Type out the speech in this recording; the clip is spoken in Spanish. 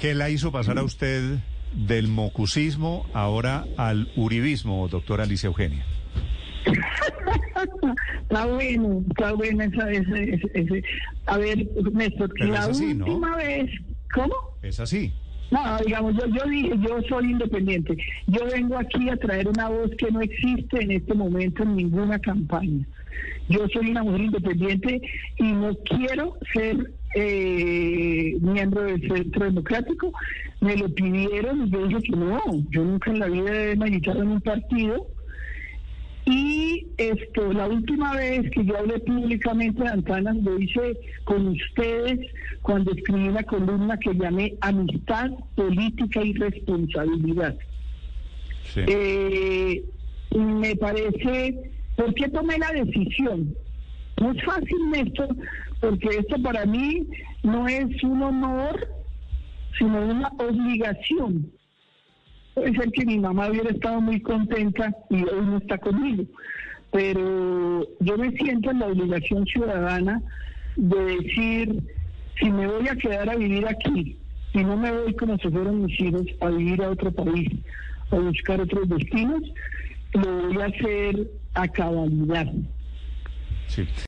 ¿Qué la hizo pasar a usted del mocusismo ahora al uribismo, doctora Alicia Eugenia? está bueno, está bueno esa, ese, ese, A ver, Néstor, Pero la última vez... ¿Cómo? Es así. No, digamos, yo, yo yo soy independiente. Yo vengo aquí a traer una voz que no existe en este momento en ninguna campaña. Yo soy una mujer independiente y no quiero ser eh, miembro del Centro Democrático. Me lo pidieron y yo dije que no, yo nunca en la vida he militado en un partido. Y esto, la última vez que yo hablé públicamente de Antanas lo hice con ustedes cuando escribí una columna que llamé Amistad, Política y Responsabilidad. Sí. Eh, me parece, ¿por qué tomé la decisión? No es fácil, Néstor, porque esto para mí no es un honor, sino una obligación. Puede ser que mi mamá hubiera estado muy contenta y hoy no está conmigo, pero yo me siento en la obligación ciudadana de decir, si me voy a quedar a vivir aquí, si no me voy como si fueran mis hijos a vivir a otro país, a buscar otros destinos, lo voy a hacer a cabalidad. Sí.